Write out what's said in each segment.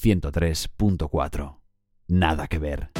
103.4. Nada que ver.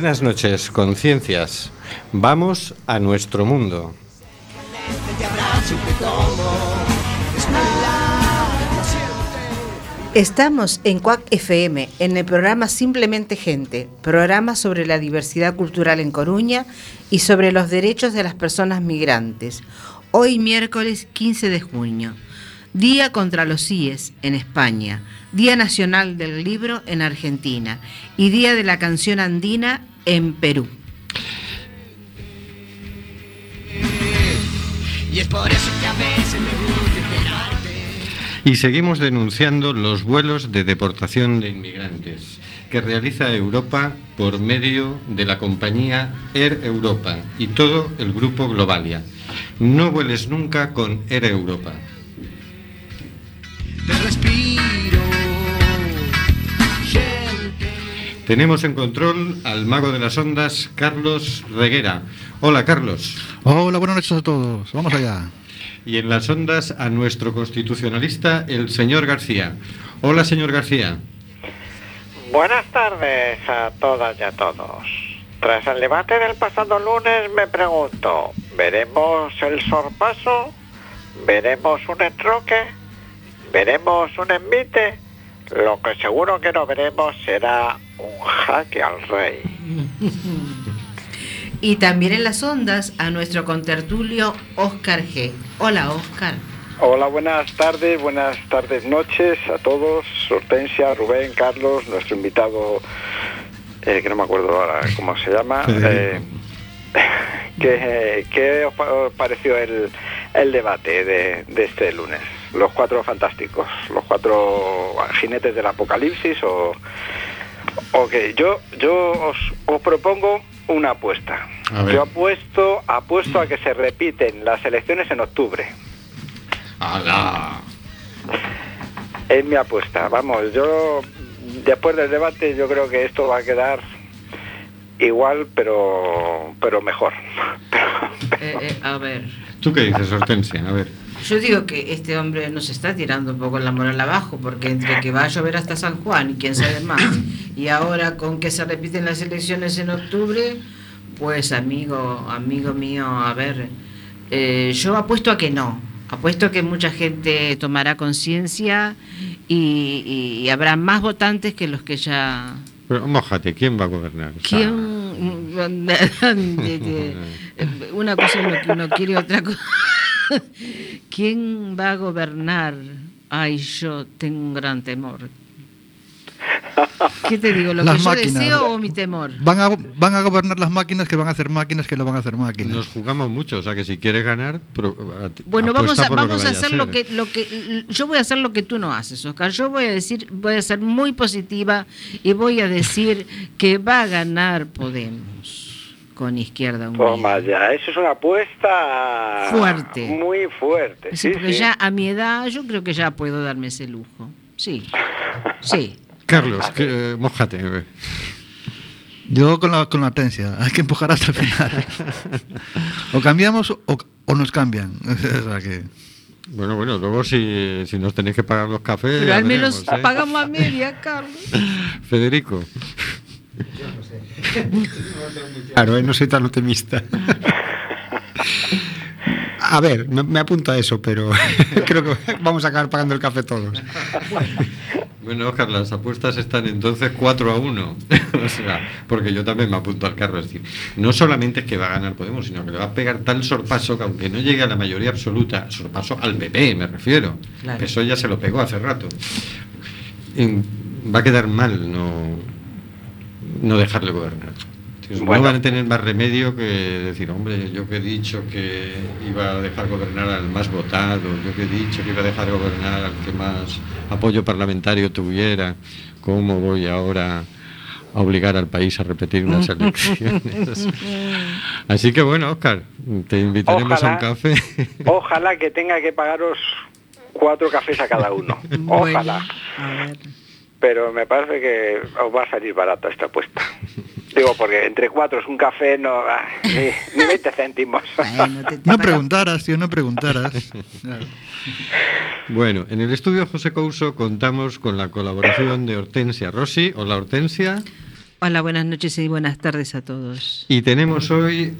Buenas noches, conciencias. Vamos a nuestro mundo. Estamos en Cuac FM, en el programa Simplemente Gente, programa sobre la diversidad cultural en Coruña y sobre los derechos de las personas migrantes. Hoy miércoles 15 de junio, Día contra los CIES en España, Día Nacional del Libro en Argentina y Día de la Canción Andina en Perú. Y es por eso que a veces me gusta esperarte. Y seguimos denunciando los vuelos de deportación de inmigrantes que realiza Europa por medio de la compañía Air Europa y todo el grupo Globalia. No vueles nunca con Air Europa. Tenemos en control al mago de las ondas, Carlos Reguera. Hola, Carlos. Hola, buenas noches a todos. Vamos allá. Y en las ondas a nuestro constitucionalista, el señor García. Hola, señor García. Buenas tardes a todas y a todos. Tras el debate del pasado lunes me pregunto, ¿veremos el sorpaso? ¿Veremos un entroque? ¿Veremos un envite? Lo que seguro que no veremos será un jaque al rey. Y también en las ondas a nuestro contertulio Oscar G. Hola Oscar. Hola, buenas tardes, buenas tardes, noches a todos. Hortensia, Rubén, Carlos, nuestro invitado, eh, que no me acuerdo ahora cómo se llama. Eh, ¿qué, qué os pa- os pareció el, el debate de, de este lunes? Los cuatro fantásticos, los cuatro jinetes del apocalipsis o... Ok, yo, yo os, os propongo una apuesta. Yo apuesto, apuesto a que se repiten las elecciones en octubre. ¡Hala! Es mi apuesta. Vamos, yo después del debate yo creo que esto va a quedar igual, pero pero mejor. Eh, eh, a ver, ¿Tú qué dices, Hortensia? A ver. Yo digo que este hombre nos está tirando un poco la moral abajo, porque entre que va a llover hasta San Juan y quién sabe más, y ahora con que se repiten las elecciones en octubre, pues amigo, amigo mío, a ver, eh, yo apuesto a que no. Apuesto a que mucha gente tomará conciencia y, y- y habrá más votantes que los que ya Pero mójate, ¿quién va a gobernar? ¿Quién? una cosa es lo que uno quiere, otra cosa. ¿Quién va a gobernar? Ay, yo tengo un gran temor. ¿Qué te digo? ¿Lo Las que yo máquinas. deseo o mi temor? Van a, van a gobernar las máquinas que van a hacer máquinas que lo van a hacer máquinas. Nos jugamos mucho, o sea que si quieres ganar, pro- a- Bueno, vamos a, por lo que vamos a hacer lo que, lo que yo voy a hacer lo que tú no haces, Oscar. Yo voy a decir, voy a ser muy positiva y voy a decir que va a ganar Podemos con Izquierda Unida. Toma ya, eso es una apuesta Fuerte. muy fuerte. Sí, Sí, porque sí. ya a mi edad yo creo que ya puedo darme ese lujo. Sí, sí. Carlos, que, eh, ver. Yo con la, con la Hortensia, hay que empujar hasta el final. o cambiamos o, o nos cambian. O sea que... Bueno, bueno, luego si, si nos tenéis que pagar los cafés. Pero al menos veremos, ¿eh? pagamos a media, Carlos. Federico. Claro, eh, no soy tan optimista. A ver, me, me apunto a eso, pero creo que vamos a acabar pagando el café todos. Bueno, Oscar, las apuestas están entonces 4 a 1. o sea, porque yo también me apunto al carro. Es decir, no solamente es que va a ganar Podemos, sino que le va a pegar tal sorpaso que aunque no llegue a la mayoría absoluta, sorpaso al PP, me refiero. Claro. Eso ya se lo pegó hace rato. Va a quedar mal no, no dejarle gobernar. Entonces, Bueno. No van a tener más remedio que decir, hombre, yo que he dicho que iba a dejar gobernar al más votado, yo que he dicho que iba a dejar gobernar al que más apoyo parlamentario tuviera, ¿cómo voy ahora a obligar al país a repetir unas elecciones? Así que bueno, Oscar, te invitaremos a un café. Ojalá que tenga que pagaros cuatro cafés a cada uno. Ojalá. Bueno, a ver. Pero me parece que os va a salir barata esta apuesta. Digo, porque entre cuatro es un café, no, ah, ni, ni 20 céntimos. Bueno, te- te No preguntaras, tío, no preguntaras. Bueno, en el estudio José Couso contamos con la colaboración de Hortensia Rossi. Hola Hortensia. Hola, buenas noches y buenas tardes a todos. Y tenemos hoy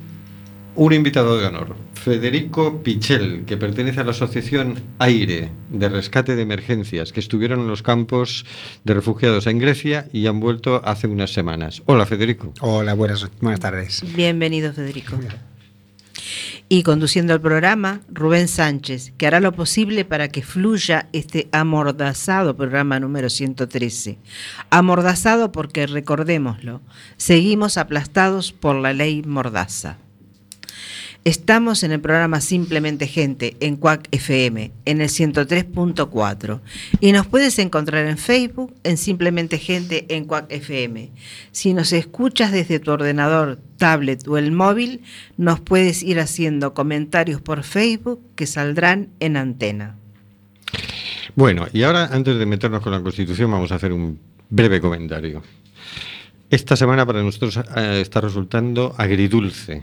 un invitado de honor, Federico Pichel, que pertenece a la asociación Aire de Rescate de Emergencias, que estuvieron en los campos de refugiados en Grecia y han vuelto hace unas semanas. Hola Federico. Hola, buenas, buenas tardes. Bienvenido, Federico. Y conduciendo el programa, Rubén Sánchez, que hará lo posible para que fluya este amordazado programa número 113. Amordazado porque, recordémoslo, seguimos aplastados por la ley Mordaza. Estamos en el programa Simplemente Gente en Cuac FM, en el 103.4. Y nos puedes encontrar en Facebook en Simplemente Gente en Cuac FM. Si nos escuchas desde tu ordenador, tablet o el móvil, nos puedes ir haciendo comentarios por Facebook que saldrán en antena. Bueno, y ahora antes de meternos con la Constitución vamos a hacer un breve comentario. Esta semana para nosotros eh, está resultando agridulce.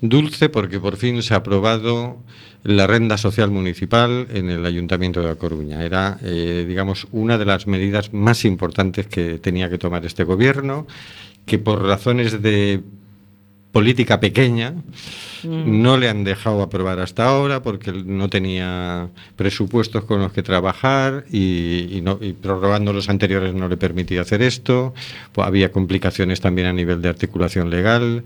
Dulce porque por fin se ha aprobado la renta social municipal en el Ayuntamiento de La Coruña. Era, eh, digamos, una de las medidas más importantes que tenía que tomar este gobierno, que por razones de política pequeña no le han dejado aprobar hasta ahora porque no tenía presupuestos con los que trabajar y, y no, y prorrogando los anteriores no le permitía hacer esto. Pues había complicaciones también a nivel de articulación legal.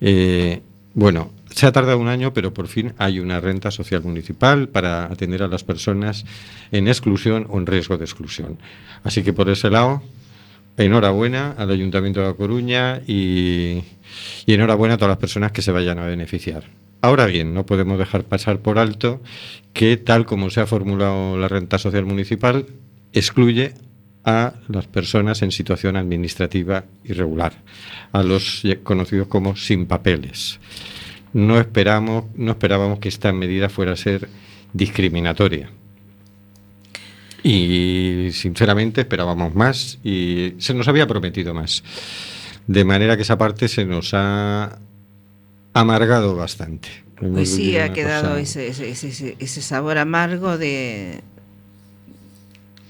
Eh, bueno, se ha tardado un año, pero por fin hay una renta social municipal para atender a las personas en exclusión o en riesgo de exclusión. Así que por ese lado, enhorabuena al Ayuntamiento de La Coruña y, y enhorabuena a todas las personas que se vayan a beneficiar. Ahora bien, no podemos dejar pasar por alto que tal como se ha formulado la renta social municipal, excluye a las personas en situación administrativa irregular, a los conocidos como sin papeles. No esperamos, no esperábamos que esta medida fuera a ser discriminatoria. Y sinceramente esperábamos más y se nos había prometido más. De manera que esa parte se nos ha amargado bastante. Hemos Pues sí, ha quedado cosa ese, ese, ese- ese sabor amargo de,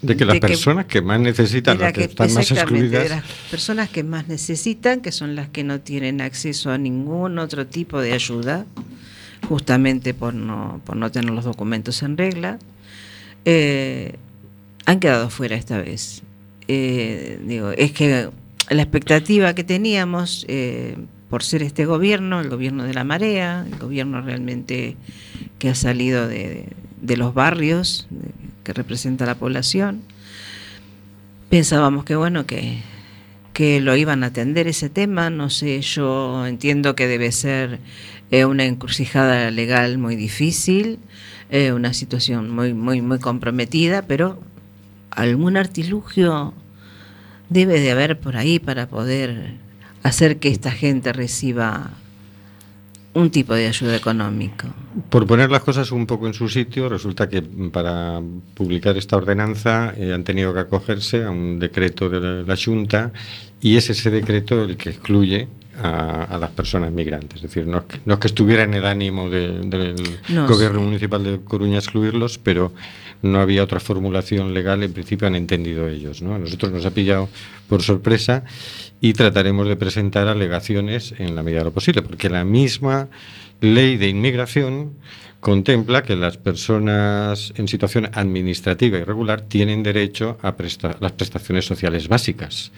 de que las de que- personas que más necesitan, las que, que- están más exactamente, de excluidas, las personas que más necesitan, que son las que no tienen acceso a ningún otro tipo de ayuda, justamente por no, por no tener los documentos en regla, eh, han quedado fuera esta vez. Eh, digo, es que la expectativa que teníamos eh, por ser este gobierno, el gobierno de la marea, el gobierno realmente que ha salido de, de los barrios, de- que representa la población, pensábamos que bueno, que, que lo iban a atender ese tema, no sé, yo entiendo que debe ser eh, una encrucijada legal muy difícil, eh, una situación muy, muy, muy comprometida, pero algún artilugio debe de haber por ahí para poder hacer que esta gente reciba un tipo de ayuda económica. por poner las cosas un poco en su sitio, resulta que para publicar esta ordenanza eh, han tenido que acogerse a un decreto de la, la Junta y es ese decreto el que excluye a, a las personas migrantes. Es decir, no es que, no es que estuviera en el ánimo de- del No, gobierno sí. municipal de Coruña excluirlos, pero no había otra formulación legal, en principio han entendido ellos. ¿no? A nosotros nos ha pillado por sorpresa y trataremos de presentar alegaciones en la medida de lo posible, porque la misma ley de inmigración contempla que las personas en situación administrativa irregular tienen derecho a presta- las prestaciones sociales básicas.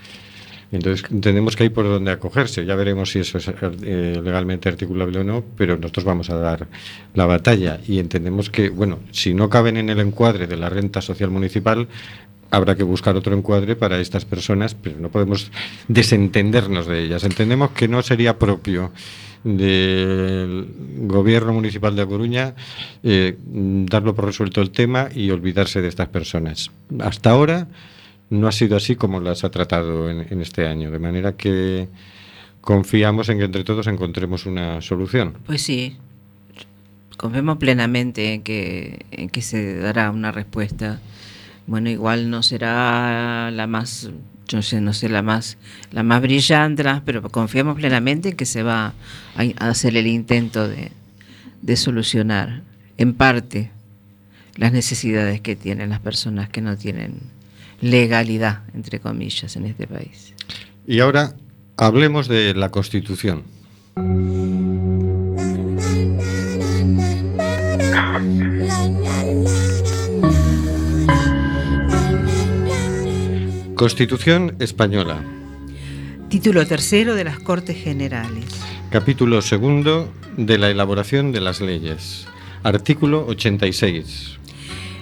Entonces entendemos que hay por donde acogerse. Ya veremos si eso es eh, legalmente articulable o no, pero nosotros vamos a dar la batalla y entendemos que, bueno, si no caben en el encuadre de la renta social municipal, habrá que buscar otro encuadre para estas personas, pero no podemos desentendernos de ellas. Entendemos que no sería propio del gobierno municipal de Coruña eh, darlo por resuelto el tema y olvidarse de estas personas. Hasta ahora no ha sido así como las ha tratado en, en este año, de manera que confiamos en que entre todos encontremos una solución. Pues sí, confiamos plenamente en que, en que se dará una respuesta. Bueno, igual no será la más, yo sé, no sé, la más, la más brillante, la- pero confiamos plenamente en que se va a, hacer el intento de solucionar, en parte, las necesidades que tienen las personas que no tienen legalidad, entre comillas, en este país. Y ahora hablemos de la Constitución. Constitución española, Título tercero de las Cortes Generales. capítulo segundo de la elaboración de las leyes, artículo 86.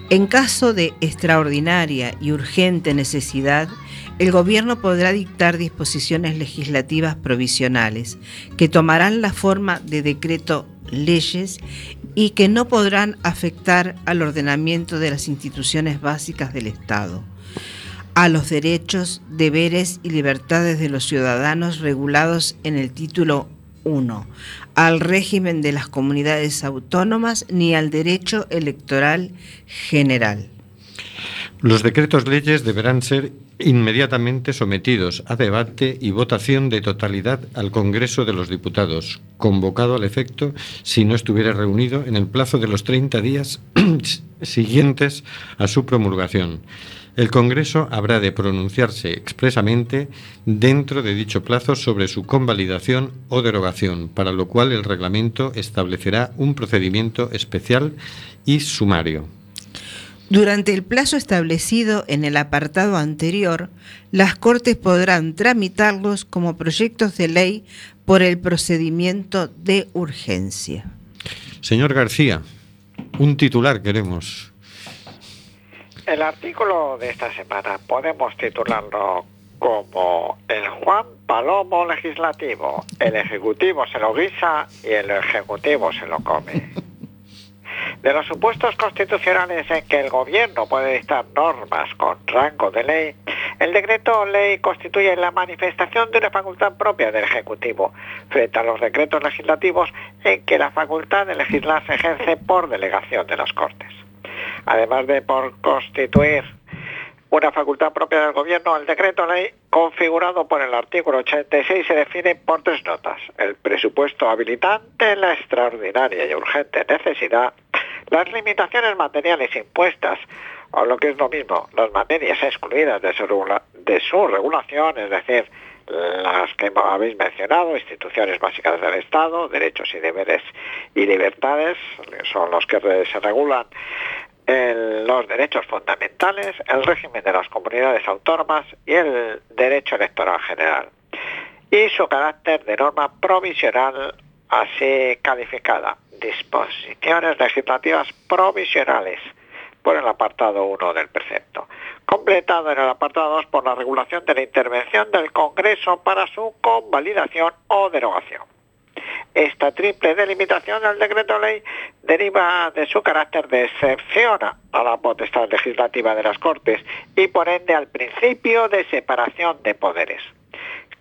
En caso de extraordinaria y urgente necesidad, el Gobierno podrá dictar disposiciones legislativas provisionales que tomarán la forma de decreto leyes y que no podrán afectar al ordenamiento de las instituciones básicas del Estado, a los derechos, deberes y libertades de los ciudadanos regulados en el título 1, al régimen de las comunidades autónomas ni al derecho electoral general. Los decretos leyes deberán ser inmediatamente sometidos a debate y votación de totalidad al Congreso de los Diputados, convocado al efecto si no estuviera reunido en el plazo de los 30 días siguientes a su promulgación. El Congreso habrá de pronunciarse expresamente dentro de dicho plazo sobre su convalidación o derogación, para lo cual el reglamento establecerá un procedimiento especial y sumario. Durante el plazo establecido en el apartado anterior, las Cortes podrán tramitarlos como proyectos de ley por el procedimiento de urgencia. Señor García, un titular queremos. El artículo de esta semana podemos titularlo como el Juan Palomo legislativo. El Ejecutivo se lo guisa y el Ejecutivo se lo come. De los supuestos constitucionales en que el Gobierno puede dictar normas con rango de ley, el decreto ley constituye la manifestación de una facultad propia del Ejecutivo frente a los decretos legislativos en que la facultad de legislar se ejerce por delegación de las Cortes. Además de por constituir una facultad propia del Gobierno, el decreto ley configurado por el artículo 86 se define por tres notas. El presupuesto habilitante, la extraordinaria y urgente necesidad, las limitaciones materiales impuestas, o lo que es lo mismo, las materias excluidas de su, de su regulación, es decir, las que habéis mencionado, instituciones básicas del Estado, derechos y deberes y libertades, son los que se regulan los derechos fundamentales, el régimen de las comunidades autónomas y el derecho electoral general. Y su carácter de norma provisional así calificada, disposiciones legislativas provisionales por el apartado 1 del precepto, completado en el apartado 2 por la regulación de la intervención del Congreso para su convalidación o derogación. Esta triple delimitación del decreto ley deriva de su carácter de excepción a la potestad legislativa de las Cortes y por ende al principio de separación de poderes.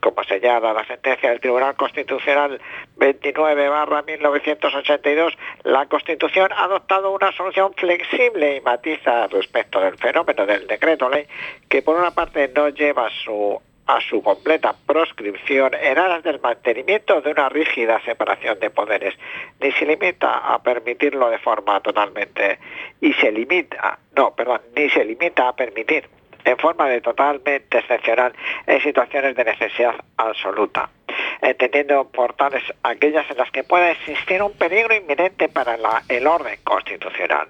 Como señala la sentencia del Tribunal Constitucional 29-1982, la Constitución ha adoptado una solución flexible y matiza respecto del fenómeno del decreto ley que por una parte no lleva su a su completa proscripción en aras del mantenimiento de una rígida separación de poderes, ni se limita a permitirlo de forma totalmente y se limita, no, perdón, ni se limita a permitir en forma de totalmente excepcional en situaciones de necesidad absoluta. entendiendo por tales aquellas en las que pueda existir un peligro inminente para el orden constitucional.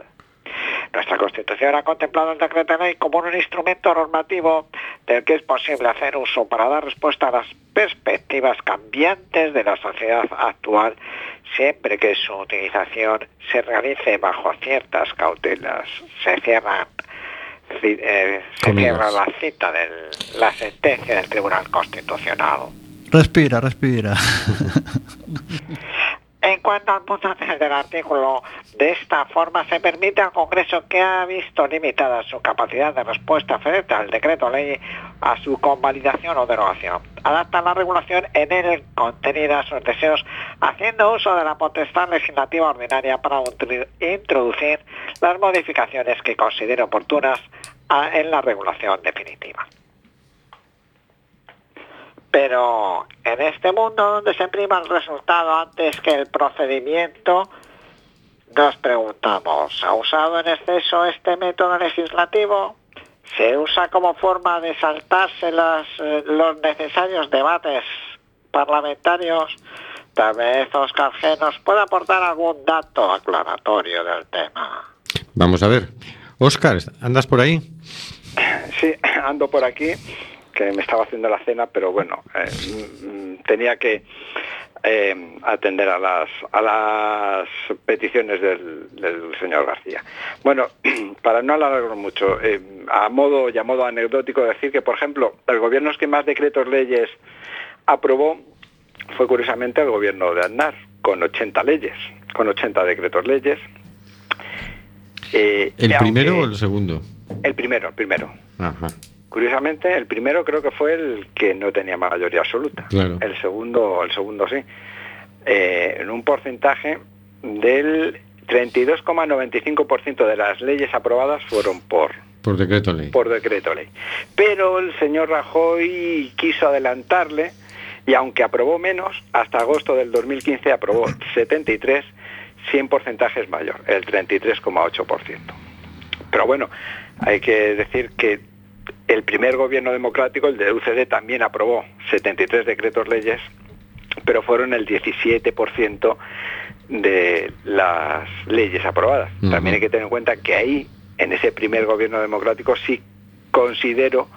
Nuestra Constitución ha contemplado el decreto de ley como un instrumento normativo del que es posible hacer uso para dar respuesta a las perspectivas cambiantes de la sociedad actual, siempre que su utilización se realice bajo ciertas cautelas. Se cierran ci- eh, se cierra la cita de la sentencia del Tribunal Constitucional. Respira, respira. En cuanto al punto 3 del artículo, de esta forma se permite al Congreso que ha visto limitada su capacidad de respuesta frente al decreto ley a su convalidación o derogación. Adapta la regulación en él contenida a sus deseos, haciendo uso de la potestad legislativa ordinaria para introducir las modificaciones que considere oportunas en la regulación definitiva. Pero en este mundo donde se prima el resultado antes que el procedimiento, nos preguntamos, ¿ha usado en exceso este método legislativo? ¿Se usa como forma de saltarse las, eh, los necesarios debates parlamentarios? Tal vez Oscar G. nos pueda aportar algún dato aclaratorio del tema. Vamos a ver. Óscar, ¿andas por ahí? Sí, ando por aquí, que me estaba haciendo la cena, pero bueno, eh, mm, tenía que eh, atender a las, a las peticiones del, del señor García. Bueno, para no alargarlo mucho, eh, a modo y a modo anecdótico decir que, por ejemplo, el gobierno que más decretos leyes aprobó fue curiosamente el gobierno de Aznar, con 80 leyes, con 80 decretos leyes. ¿El primero aunque- o el segundo? El primero, el primero. Ajá. Curiosamente, el primero creo que fue el que no tenía mayoría absoluta. Claro. El segundo, el segundo sí. Eh, en un porcentaje del 32,95% de las leyes aprobadas fueron por, Por decreto ley. por decreto ley. Pero el señor Rajoy quiso adelantarle y aunque aprobó menos, hasta agosto del 2015 aprobó 73, 100 porcentajes mayor, el 33,8%. Pero bueno, hay que decir que el primer gobierno democrático, el de UCD, también aprobó 73 decretos leyes, pero fueron el 17% de las leyes aprobadas. También hay que tener en cuenta que ahí, en ese primer gobierno democrático, sí considero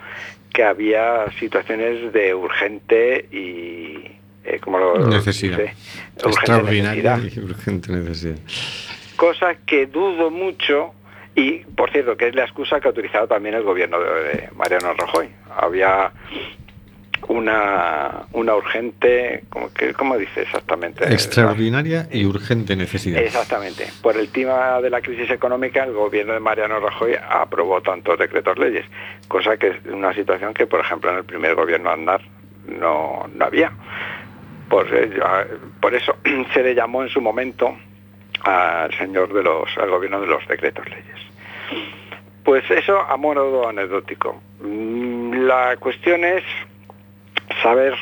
que había situaciones de urgente y... eh, ¿cómo lo Necesidad. dice? Urgente Extraordinaria necesidad y urgente necesidad. cosa que dudo mucho y por cierto que es la excusa que ha utilizado también el gobierno de, Mariano Rajoy había una una urgente que cómo dice exactamente Extraordinaria y urgente necesidad. Exactamente. Por el tema de la crisis económica, el gobierno de Mariano Rajoy aprobó tantos decretos leyes, cosa que es una situación que, por ejemplo, en el primer gobierno Andar no, no había. Por, por eso se le llamó en su momento al señor de los, al gobierno de los decretos leyes. Pues eso a modo anecdótico. Mm, La cuestión es saber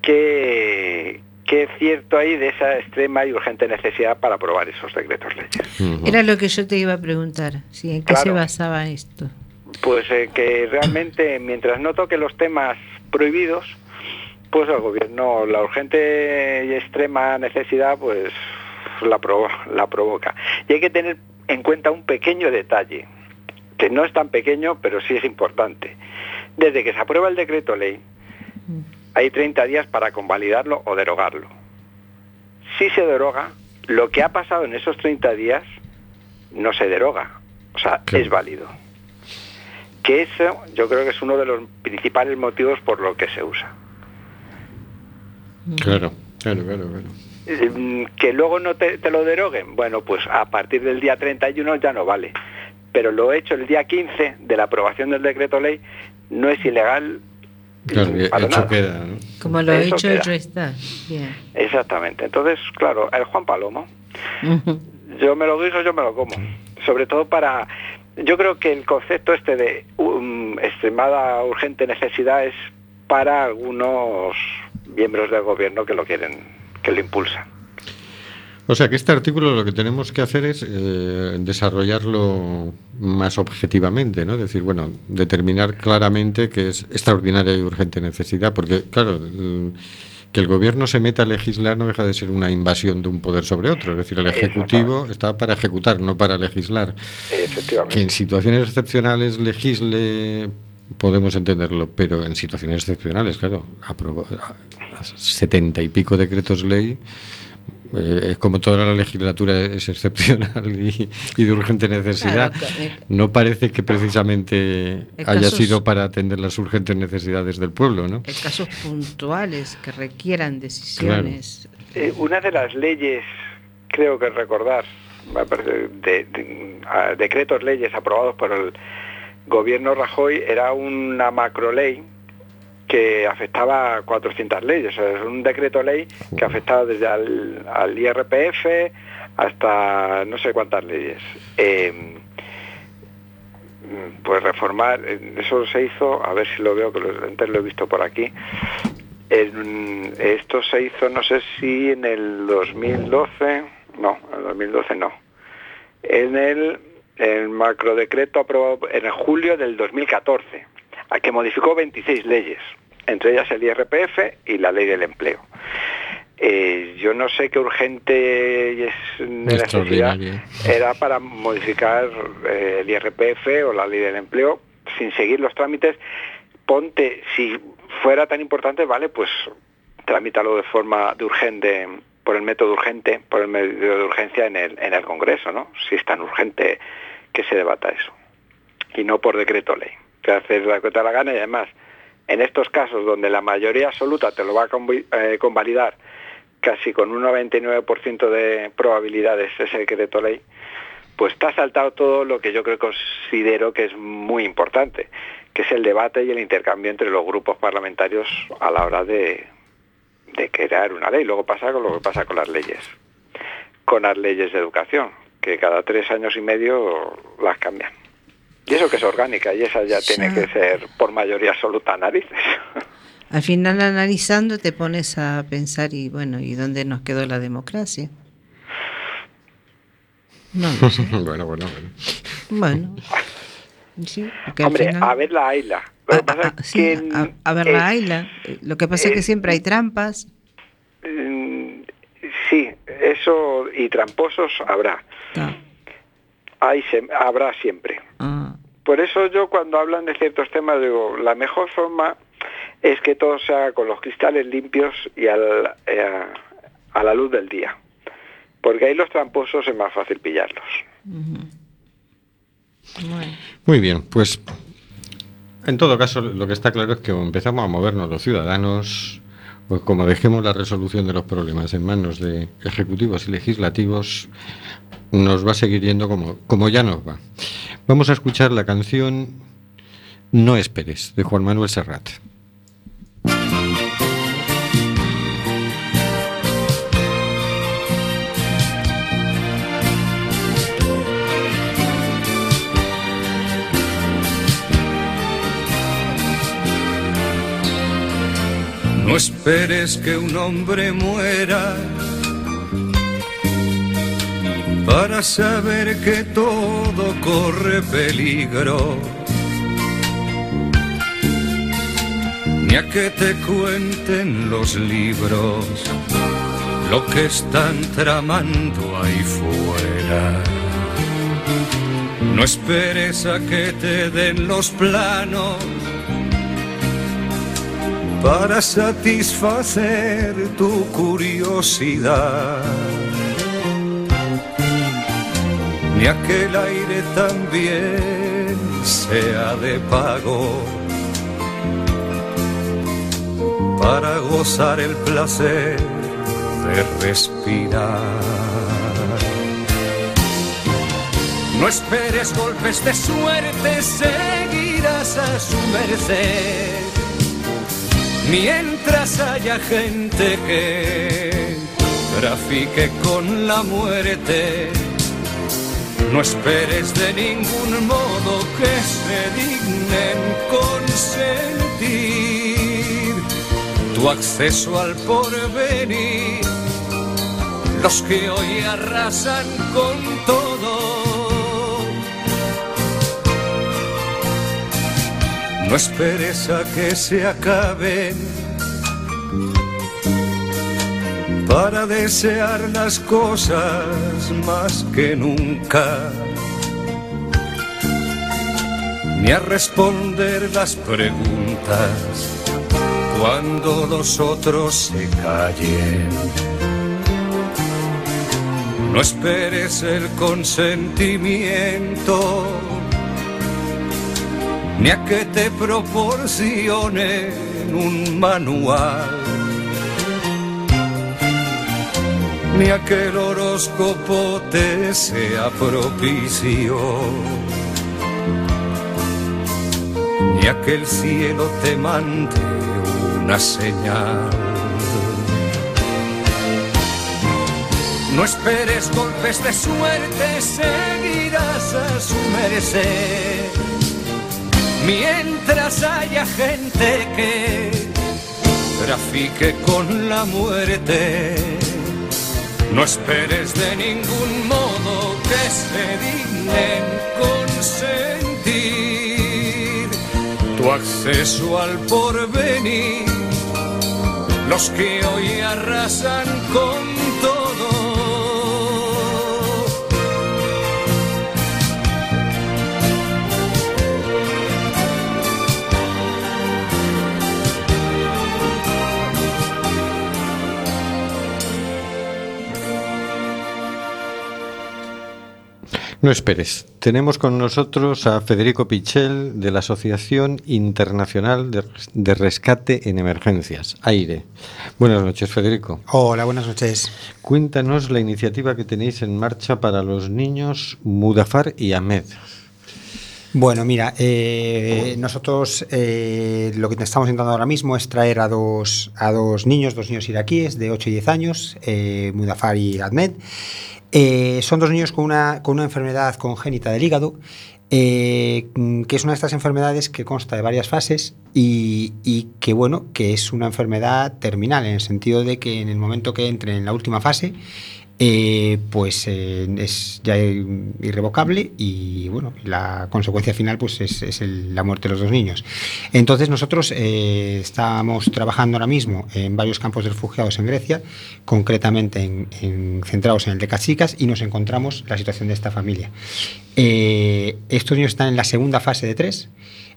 qué, qué cierto hay de esa extrema y urgente necesidad para aprobar esos decretos leyes. Era lo que yo te iba a preguntar, ¿sí? ¿en qué se basaba esto? Pues eh, que realmente mientras no toque los temas prohibidos, pues el gobierno la urgente y extrema necesidad pues la, provo- la provoca. Y hay que tener en cuenta un pequeño detalle, que no es tan pequeño, pero sí es importante. Desde que se aprueba el decreto ley, hay 30 días para convalidarlo o derogarlo. Si se deroga, lo que ha pasado en esos 30 días no se deroga, o sea, es válido. Que eso yo creo que es uno de los principales motivos por lo que se usa. Claro, claro, claro, claro. Eh, Que luego no te, te lo deroguen, bueno, pues a partir del día 31 ya no vale. Pero lo hecho el día 15 de la aprobación del decreto ley no es ilegal Claro, para hecho nada. queda, ¿no? Como lo Eso hecho, queda. hecho está. Exactamente. Entonces, claro, el Juan Palomo, yo me lo guiso, yo me lo como. Sobre todo para... Yo creo que el concepto este de um, extremada urgente necesidad es para algunos miembros del gobierno que lo quieren, que lo impulsan. O sea que este artículo lo que tenemos que hacer es eh, desarrollarlo más objetivamente, ¿no? Es decir, bueno, determinar claramente que es extraordinaria y urgente necesidad, porque claro, que el gobierno se meta a legislar no deja de ser una invasión de un poder sobre otro. Es decir, el Ejecutivo está para ejecutar, no para legislar. Efectivamente. Que en situaciones excepcionales legisle, podemos entenderlo, pero en situaciones excepcionales, claro, aprobó setenta y pico decretos ley. Eh, es como toda la legislatura es excepcional y, y de urgente necesidad. Claro, No parece que precisamente En haya casos- sido para atender las urgentes necesidades del pueblo, ¿no? En casos puntuales que requieran decisiones. Eh, una de las leyes, creo que recordar, parece, de, de- a- decretos leyes aprobados por el gobierno Rajoy era una macroley que afectaba a 400 leyes. O sea, es un decreto ley que afectaba desde al, IRPF hasta no sé cuántas leyes. Eh, pues reformar, eh, eso se hizo, a ver si lo veo, que lo- antes lo he visto por aquí. Esto se hizo, no sé si en el 2012, no, en el 2012 no. En el, el macrodecreto aprobado en julio del 2014, a que modificó 26 leyes, entre ellas el IRPF y la ley del empleo. Eh, yo no sé qué urgente es necesidad era para modificar eh, el IRPF o la ley del empleo sin seguir los trámites. Ponte, si fuera tan importante, vale, pues tramítalo de forma de urgente, por el método urgente, por el medio de urgencia en el, en el Congreso, ¿no? Si es tan urgente que se debata eso. Y no por decreto ley. Que haces la que te la gana y además, en estos casos donde la mayoría absoluta te lo va a eh, convalidar casi con un 99% de probabilidades ese decreto ley, pues te ha saltado todo lo que yo creo considero que es muy importante, que es el debate y el intercambio entre los grupos parlamentarios a la hora de, de crear una ley. Luego pasa con lo que pasa con las leyes, con las leyes de educación, que cada tres años y medio las cambian. Y eso que es orgánica, y esa ya tiene que ser por mayoría absoluta narices. Al final analizando te pones a pensar y bueno, ¿y dónde nos quedó la democracia? No lo sé. bueno, bueno, bueno. Bueno. Sí, Hombre, final- a ver la AILA. Ah, pasa ah, es sí, que a, ver la es- AILA. Eh, Lo que pasa es que siempre hay trampas. Mm, Sí, eso y tramposos habrá. Ta. Hay, se- habrá siempre. Ah, Por eso yo cuando hablan de ciertos temas digo, la mejor forma es que todo se haga con los cristales limpios y al- eh, a la luz del día. Porque ahí los tramposos es más fácil pillarlos. Muy bien, pues en todo caso lo que está claro es que empezamos a movernos los ciudadanos, pues como dejemos la resolución de los problemas en manos de ejecutivos y legislativos, nos va a seguir yendo como, como ya nos va. Vamos a escuchar la canción No esperes, de Juan Manuel Serrat. No esperes que un hombre muera para saber que todo corre peligro. Ni a que te cuenten los libros lo que están tramando ahí fuera. No esperes a que te den los planos para satisfacer tu curiosidad. Ni aquel aire también sea de pago para gozar el placer de respirar. No esperes golpes de suerte, seguirás a su merced mientras haya gente que trafique con la muerte. No esperes de ningún modo que se dignen consentir tu acceso al porvenir. Los que hoy arrasan con todo. No esperes a que se acaben para desear las cosas más que nunca, ni a responder las preguntas cuando los otros se callen. No esperes el consentimiento, ni a que te proporcionen un manual, ni a que el horóscopo te sea propicio, ni a que el cielo te mande una señal. No esperes golpes de suerte, seguirás a su merced. Mientras haya gente que trafique con la muerte, no esperes de ningún modo que se dignen consentir tu acceso al porvenir. Los que hoy arrasan con No esperes. Tenemos con nosotros a Federico Pichel de la Asociación Internacional de, Rescate en Emergencias, AIRE. Buenas noches, Federico. Hola, buenas noches. Cuéntanos la iniciativa que tenéis en marcha para los niños Mudafar y Ahmed. Bueno, mira, eh, nosotros eh, lo que estamos intentando ahora mismo es traer a dos, a dos niños, dos niños iraquíes de 8 y 10 años, eh, Mudafar y Ahmed. Eh, son dos niños con una, con una enfermedad congénita del hígado, eh, que es una de estas enfermedades que consta de varias fases y, y que, bueno, que es una enfermedad terminal, en el sentido de que en el momento que entre en la última fase, eh, pues eh, es ya irrevocable y bueno, la consecuencia final pues es, el- la muerte de los dos niños. Entonces nosotros eh, estamos trabajando ahora mismo en varios campos de refugiados en Grecia, concretamente en, en- centrados en el de Cachicas y nos encontramos la situación de esta familia. Estos niños están en la segunda fase de tres.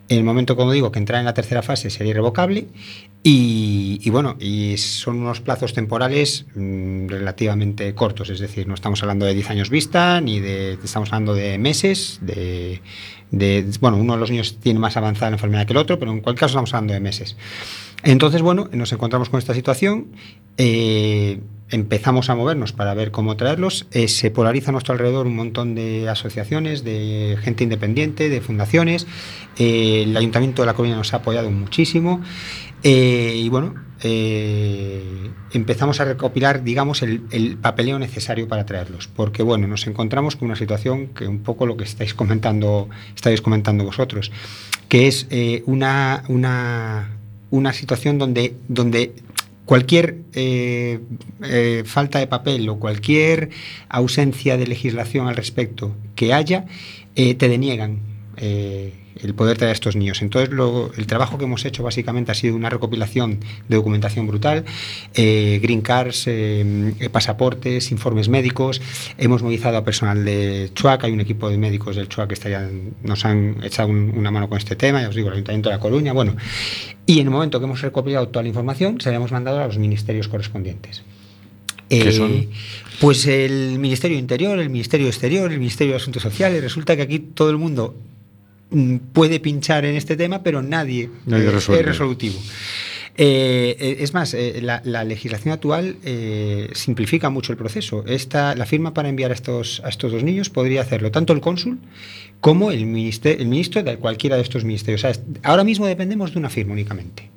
En el momento, como digo, que entrar en la tercera fase sería irrevocable y, y bueno, y son unos plazos temporales mm, relativamente cortos, es decir, no estamos hablando de 10 años vista, ni de, estamos hablando de meses, de, de- bueno, uno de los niños tiene más avanzada la enfermedad que el otro, pero en cualquier caso estamos hablando de meses. Entonces, bueno, nos encontramos con esta situación, eh, empezamos a movernos para ver cómo traerlos, eh, se polariza a nuestro alrededor un montón de asociaciones, de gente independiente, de fundaciones, eh, el Ayuntamiento de La Coruña nos ha apoyado muchísimo y bueno, empezamos a recopilar, digamos, el, el papeleo necesario para traerlos, porque bueno, nos encontramos con una situación que un poco lo que estáis comentando, estáis comentando vosotros, que es una, una, una situación donde, donde cualquier eh, eh, falta de papel o cualquier ausencia de legislación al respecto que haya, eh, te deniegan el poder traer a estos niños. Entonces, lo- el trabajo que hemos hecho básicamente ha sido una recopilación de documentación brutal, eh, green cards, eh, eh, pasaportes, informes médicos. Hemos movilizado a personal de CHUAC, hay un equipo de médicos del CHUAC que estarían, nos han echado un- una mano con este tema, ya os digo, el Ayuntamiento de La Coruña, bueno. Y en el momento que hemos recopilado toda la información, se la hemos mandado a los ministerios correspondientes. ¿Qué Eh, son? Pues el Ministerio Interior, el Ministerio Exterior, el Ministerio de Asuntos Sociales. Resulta que aquí todo el mundo puede pinchar en este tema, pero nadie, Nadie eh, es resolutivo. Eh, eh, es más, eh, la, la legislación actual eh, simplifica mucho el proceso. Esta, la firma para enviar a estos, a estos dos niños podría hacerlo tanto el cónsul como el, minister- el ministro de cualquiera de estos ministerios. O sea, es- ahora mismo dependemos de una firma únicamente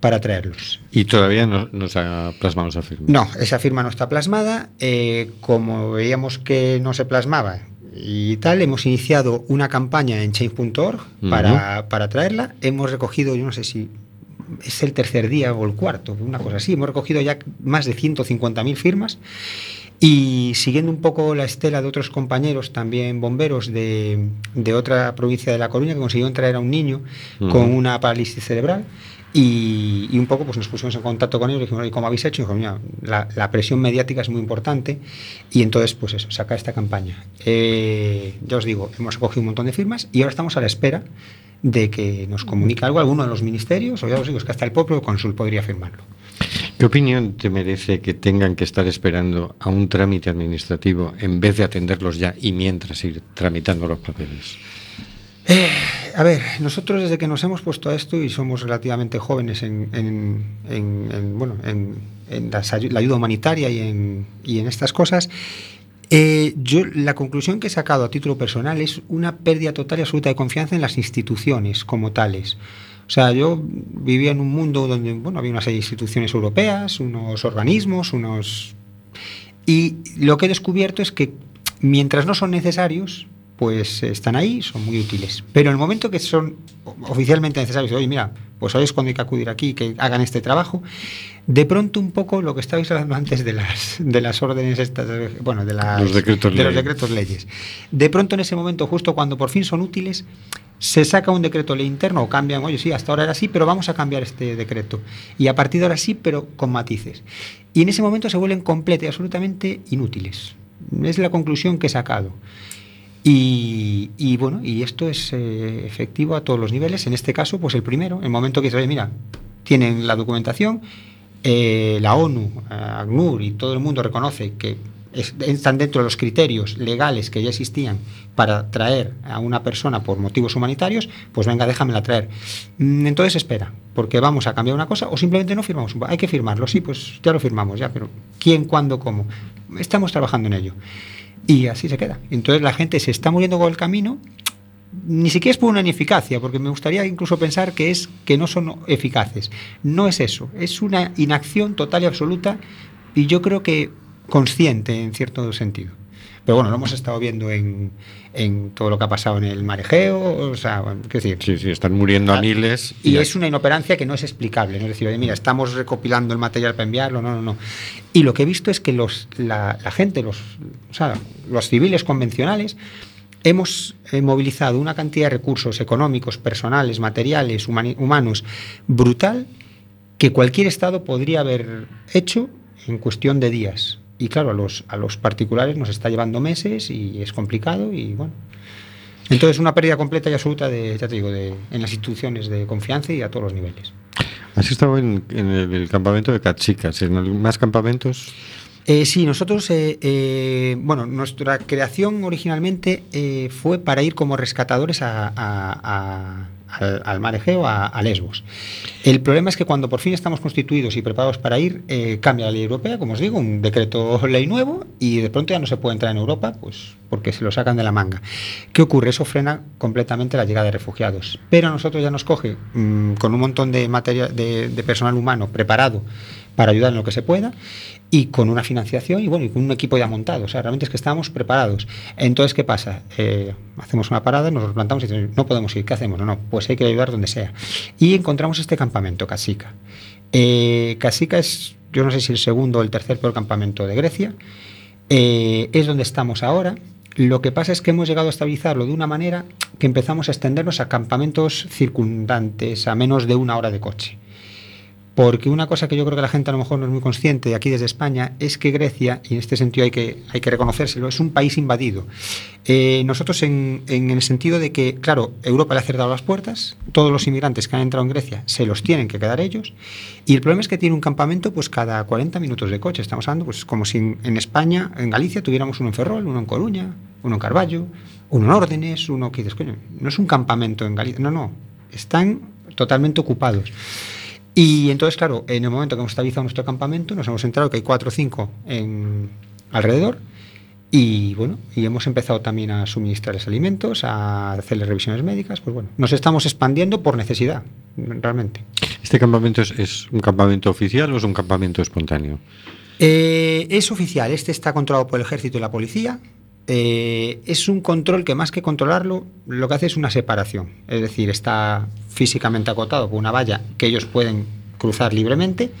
para traerlos. Y todavía no, no se ha plasmado esa firma. No, esa firma no está plasmada. Como veíamos que no se plasmaba y tal, hemos iniciado una campaña en change.org para, para traerla. Hemos recogido, yo no sé si es el tercer día o el cuarto, una cosa así. Hemos recogido ya más de 150.000 firmas. Y siguiendo un poco la estela de otros compañeros, también bomberos de, de otra provincia de La Coruña, que consiguieron traer a un niño con una parálisis cerebral, Y, un poco pues nos pusimos en contacto con ellos y dijimos, ¿y cómo habéis hecho? Y dijo, mira, la, presión mediática es muy importante y entonces pues eso, sacar esta campaña. Eh, ya os digo, hemos recogido un montón de firmas y ahora estamos a la espera de que nos comunique algo alguno de los ministerios o ya os digo, que hasta el propio consul podría firmarlo. ¿Qué opinión te merece que tengan que estar esperando a un trámite administrativo en vez de atenderlos ya y mientras ir tramitando los papeles? Eh, a ver, nosotros desde que nos hemos puesto a esto y somos relativamente jóvenes en, en- en- en, bueno, en, en las la ayuda humanitaria y en, y en estas cosas, eh, yo la conclusión que he sacado a título personal es una pérdida total y absoluta de confianza en las instituciones como tales. O sea, yo vivía en un mundo donde bueno, había unas instituciones europeas, unos organismos, unos y lo que he descubierto es que mientras no son necesarios, pues están ahí, son muy útiles. Pero en el momento que son oficialmente necesarios, oye, mira, pues hoy es cuando hay que acudir aquí, que hagan este trabajo, de pronto un poco lo que estabais hablando antes de las, de las órdenes estas, bueno, de, las, Los decretos de los decretos leyes. De pronto en ese momento, justo cuando por fin son útiles, se saca un decreto ley interno o cambian, oye, sí, hasta ahora era así, pero vamos a cambiar este decreto. Y a partir de ahora sí, pero con matices. Y en ese momento se vuelven completamente y absolutamente inútiles. Es la conclusión que he sacado. Y, bueno, y esto es eh, efectivo a todos los niveles. En este caso, pues el primero, el momento que se mira, tienen la documentación, eh, la ONU, eh, ACNUR y todo el mundo reconoce que es- están dentro de los criterios legales que ya existían para traer a una persona por motivos humanitarios, pues venga, déjamela traer. Mm, Entonces espera, porque vamos a cambiar una cosa o simplemente no firmamos. Hay que firmarlo, sí, pues ya lo firmamos, ya, pero ¿quién, cuándo, cómo? Estamos trabajando en ello. Y así se queda. Entonces la gente se está muriendo con el camino, ni siquiera es por una ineficacia, porque me gustaría incluso pensar que es que no son eficaces. No es eso, es una inacción total y absoluta y yo creo que consciente en cierto sentido. Pero bueno, lo hemos estado viendo en, en todo lo que ha pasado en el marejeo, o sea, bueno, decir, Sí, sí, están muriendo a miles. y es una inoperancia que no es explicable. No es decir, oye, mira, estamos recopilando el material para enviarlo. No, no, no. Y lo que he visto es que los, la, la gente, los, o sea, los civiles convencionales, hemos eh, movilizado una cantidad de recursos económicos, personales, materiales, humanos, brutal, que cualquier Estado podría haber hecho en cuestión de días. Y claro, a los, a los particulares nos está llevando meses y es complicado y bueno. Entonces, una pérdida completa y absoluta de, ya te digo, de, en las instituciones de confianza y a todos los niveles. Has estado en, en el, el campamento de Cachicas, ¿en más campamentos? Eh, sí, nosotros, eh, eh, bueno, nuestra creación originalmente fue para ir como rescatadores a- a- a- al, al mar Egeo, a, Lesbos. El problema es que cuando por fin estamos constituidos y preparados para ir, eh, cambia la ley europea, como os digo, un decreto ley nuevo y de pronto ya no se puede entrar en Europa, pues porque se lo sacan de la manga. ¿Qué ocurre? Eso frena completamente la llegada de refugiados. Pero a nosotros ya nos coge mm, con un montón de, materia, de, de personal humano preparado para ayudar en lo que se pueda y con una financiación y bueno, con un equipo ya montado. O sea, realmente es que estamos preparados. Entonces, ¿qué pasa? Eh, hacemos una parada, nos plantamos y decimos, no podemos ir, ¿qué hacemos? No, no, pues hay que ayudar donde sea. Y encontramos este campamento, Casica. Eh, Casica es, yo no sé si el segundo o el tercer campamento de Grecia. Eh, es donde estamos ahora. Lo que pasa es que hemos llegado a estabilizarlo de una manera que empezamos a extendernos a campamentos circundantes a menos de una hora de coche. Porque una cosa que yo creo que la gente a lo mejor no es muy consciente aquí desde España es que Grecia, y en este sentido hay que, hay que reconocérselo, es un país invadido. Eh, nosotros en, en el sentido de que, claro, Europa le ha cerrado las puertas, todos los inmigrantes que han entrado en Grecia se los tienen que quedar ellos, y el problema es que tiene un campamento pues cada 40 minutos de coche. Estamos hablando pues como si en, en España, en Galicia, tuviéramos uno en Ferrol, uno en Coruña, uno en Carballo, uno en Órdenes, uno que dices, coño, no es un campamento en Galicia, no, no, están totalmente ocupados. Y entonces, claro, en el momento que hemos estabilizado nuestro campamento, nos hemos enterado que hay cuatro o cinco en, alrededor. Y bueno, y hemos empezado también a suministrarles alimentos, a hacerles revisiones médicas. Pues bueno, nos estamos expandiendo por necesidad, realmente. ¿Este campamento es, es un campamento oficial o es un campamento espontáneo? Eh, es oficial, este está controlado por el ejército y la policía. Eh, es un control que más que controlarlo, lo que hace es una separación. Es decir, está físicamente acotado por una valla que ellos pueden cruzar libremente,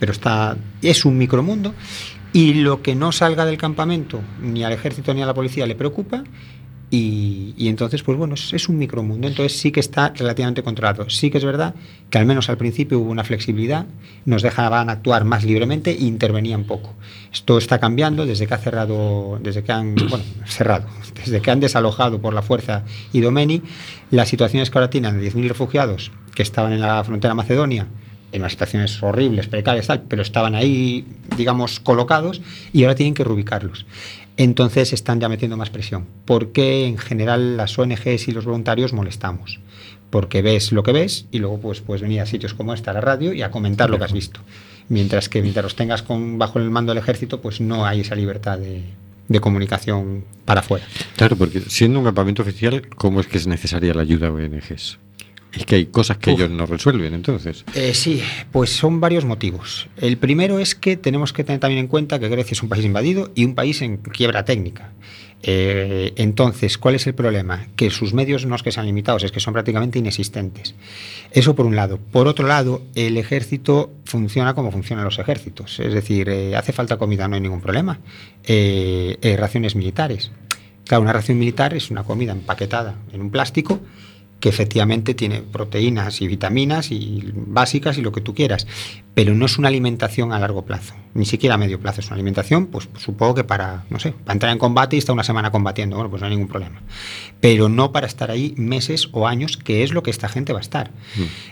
pero está, es un micromundo. Y lo que no salga del campamento, ni al ejército ni a la policía le preocupa, Y, entonces, pues bueno, es, un micromundo. Entonces sí que está relativamente controlado. Sí que es verdad que al menos al principio hubo una flexibilidad, nos dejaban actuar más libremente e intervenían poco. Esto está cambiando desde que ha cerrado, desde que han, cerrado, desde que han desalojado por la fuerza Idomeni. La situación es que ahora tienen 10.000 refugiados que estaban en la frontera macedonia en unas situaciones horribles, precarias, tal, pero estaban ahí, digamos, colocados y ahora tienen que reubicarlos. Entonces están ya metiendo más presión. Porque en general las ONGs y los voluntarios molestamos. Porque ves lo que ves y luego pues puedes venir a sitios como esta, a la radio, y a comentar lo que has visto. Mientras que mientras los tengas con, bajo el mando del ejército, pues no hay esa libertad de, de comunicación para afuera. Claro, porque siendo un campamento oficial, ¿cómo es que es necesaria la ayuda de ONGs? Es que hay cosas que Uf. ellos no resuelven, entonces. Eh, sí, pues son varios motivos. El primero es que tenemos que tener también en cuenta que Grecia es un país invadido y un país en quiebra técnica. Eh, entonces, ¿cuál es el problema? Que sus medios no es que sean limitados, es que son prácticamente inexistentes. Eso por un lado. Por otro lado, el ejército funciona como funcionan los ejércitos. Es decir, eh, hace falta comida, no hay ningún problema. Raciones militares. Claro, una ración militar es una comida empaquetada en un plástico que efectivamente tiene proteínas y vitaminas y básicas y lo que tú quieras, pero no es una alimentación a largo plazo, ni siquiera a medio plazo, es una alimentación, pues supongo que para, no sé, para entrar en combate y estar una semana combatiendo, bueno, pues no hay ningún problema, pero no para estar ahí meses o años, que es lo que esta gente va a estar.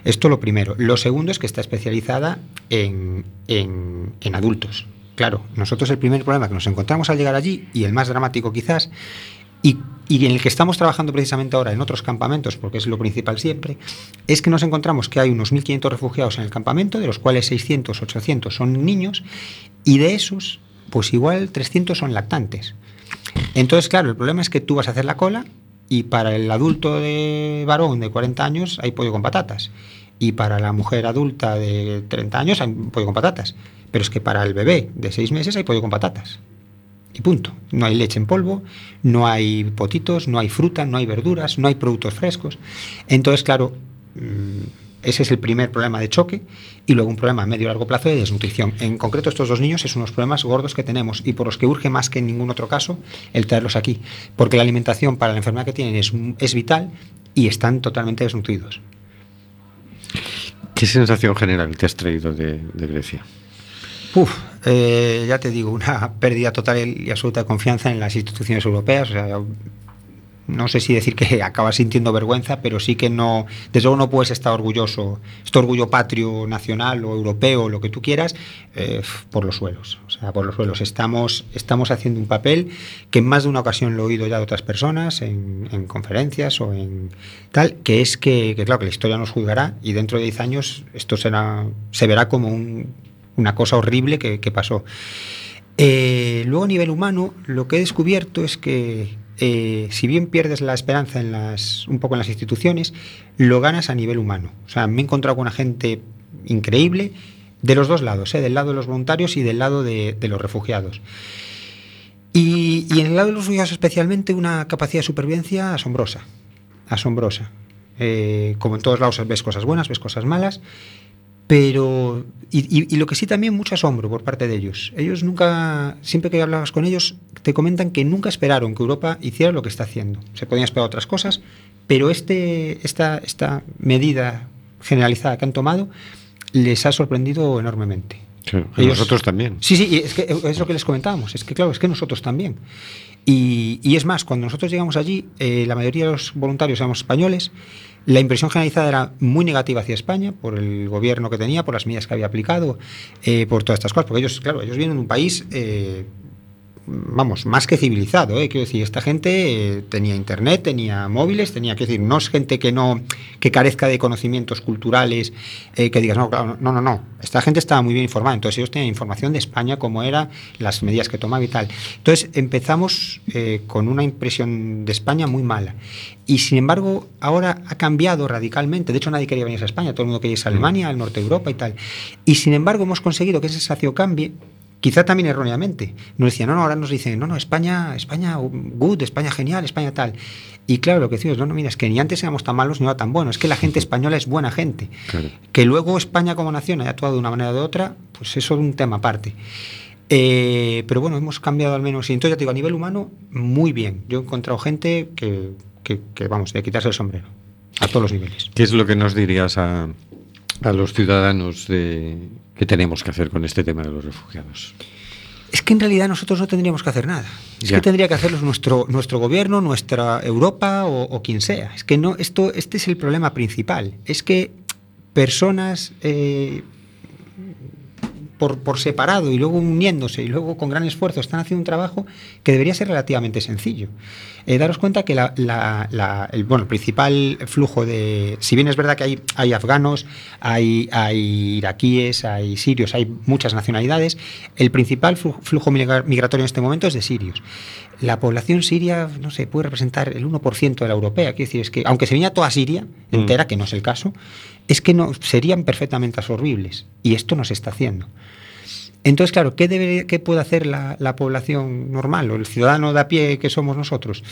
Esto lo primero. Lo segundo es que está especializada en, en, en adultos. Claro, nosotros el primer problema que nos encontramos al llegar allí, y el más dramático quizás, y, en el que estamos trabajando precisamente ahora en otros campamentos, porque es lo principal siempre, es que nos encontramos que hay unos 1.500 refugiados en el campamento, de los cuales 600, 800 son niños, y de esos, pues igual 300 son lactantes. Entonces, claro, el problema es que tú vas a hacer la cola y para el adulto de varón de 40 años hay pollo con patatas. Y para la mujer adulta de 30 años hay pollo con patatas. Pero es que para el bebé de 6 meses hay pollo con patatas. Y punto. No hay leche en polvo, no hay potitos, no hay fruta, no hay verduras, no hay productos frescos. Entonces, claro, mm, ese es el primer problema de choque y luego un problema a medio y largo plazo de desnutrición. En concreto, estos dos niños es unos problemas gordos que tenemos y por los que urge más que en ningún otro caso el traerlos aquí. Porque la alimentación para la enfermedad que tienen es, es vital y están totalmente desnutridos. ¿Qué sensación general te has traído de, de Grecia? Uf, eh, ya te digo, una pérdida total y absoluta de confianza en las instituciones europeas. No sé si decir que acabas sintiendo vergüenza, pero sí que no, desde luego no puedes estar orgulloso, este orgullo patrio, nacional o europeo, lo que tú quieras, eh, por los suelos. O sea, por los suelos. Estamos, estamos haciendo un papel que en más de una ocasión lo he oído ya de otras personas, en, en conferencias o en tal, que es que, que, claro, que la historia nos juzgará y dentro de 10 años esto será, se verá como un, una cosa horrible que, pasó. Eh, luego a nivel humano, lo que he descubierto es que eh, si bien pierdes la esperanza en las, un poco en las instituciones, lo ganas a nivel humano. O sea, me he encontrado con una gente increíble de los dos lados, ¿eh? del lado de los voluntarios y del lado de, de los refugiados. Y, y, en el lado de los refugiados especialmente una capacidad de supervivencia asombrosa, asombrosa. Eh, como en todos lados ves cosas buenas, ves cosas malas, pero y, y, y, lo que sí también mucho asombro por parte de ellos. Ellos nunca, siempre que hablabas con ellos, te comentan que nunca esperaron que Europa hiciera lo que está haciendo. Se podían esperar otras cosas, pero este, esta, esta medida generalizada que han tomado les ha sorprendido enormemente. Claro, ellos, nosotros también. Sí, sí, es, que es lo que les comentábamos. Es que, claro, es que nosotros también. Y, y es más, cuando nosotros llegamos allí, eh, la mayoría de los voluntarios éramos españoles. La impresión generalizada era muy negativa hacia España por el gobierno que tenía, por las medidas que había aplicado, eh, por todas estas cosas. Porque ellos, claro, ellos vienen de un país, eh, vamos, más que civilizado. ¿eh? Quiero decir, esta gente eh, tenía internet, tenía móviles, tenía que decir, no es gente que no que carezca de conocimientos culturales, eh, que digas, no, claro, no, no, no. Esta gente estaba muy bien informada. Entonces ellos tenían información de España, cómo era, las medidas que tomaba y tal. Entonces empezamos eh, con una impresión de España muy mala. Y sin embargo, ahora ha cambiado radicalmente. De hecho, nadie quería venir a España, todo el mundo quería irse a Alemania, al norte de Europa y tal. Y sin embargo, hemos conseguido que ese sensación cambie. Quizá también erróneamente. Nos decían, no, no, ahora nos dicen, no, no, España, España, good, España genial, España tal. Y claro, lo que decimos, no, no, mira, es que ni antes éramos tan malos ni ahora tan buenos. Es que la gente española es buena gente. Claro. Que luego España como nación haya actuado de una manera o de otra, pues eso es un tema aparte. Eh, pero bueno, hemos cambiado al menos. Y entonces, ya te digo, a nivel humano, muy bien. Yo he encontrado gente que, que, que, vamos, de quitarse el sombrero. A todos los niveles. ¿Qué es lo que nos dirías a, a los ciudadanos de qué tenemos que hacer con este tema de los refugiados? Es que en realidad nosotros no tendríamos que hacer nada. Es Ya. que tendría que hacerlo nuestro, nuestro gobierno, nuestra Europa o, o quien sea. Es que no, esto, este es el problema principal. Es que personas eh, por, por separado y luego uniéndose y luego con gran esfuerzo están haciendo un trabajo que debería ser relativamente sencillo. Eh, daros cuenta que la, la- la- el, bueno, el principal flujo de... Si bien es verdad que hay, hay afganos, hay, hay iraquíes, hay sirios, hay muchas nacionalidades, el principal flu- flujo migra- migratorio en este momento es de sirios. La población siria, no sé, puede representar el 1% de la europea. Quiero decir, es que aunque se viniera toda Siria entera, que no es el caso, es que no serían perfectamente absorbibles. Y esto no se está haciendo. Entonces, claro, ¿qué, qué puede hacer la, la población normal o el ciudadano de a pie que somos nosotros?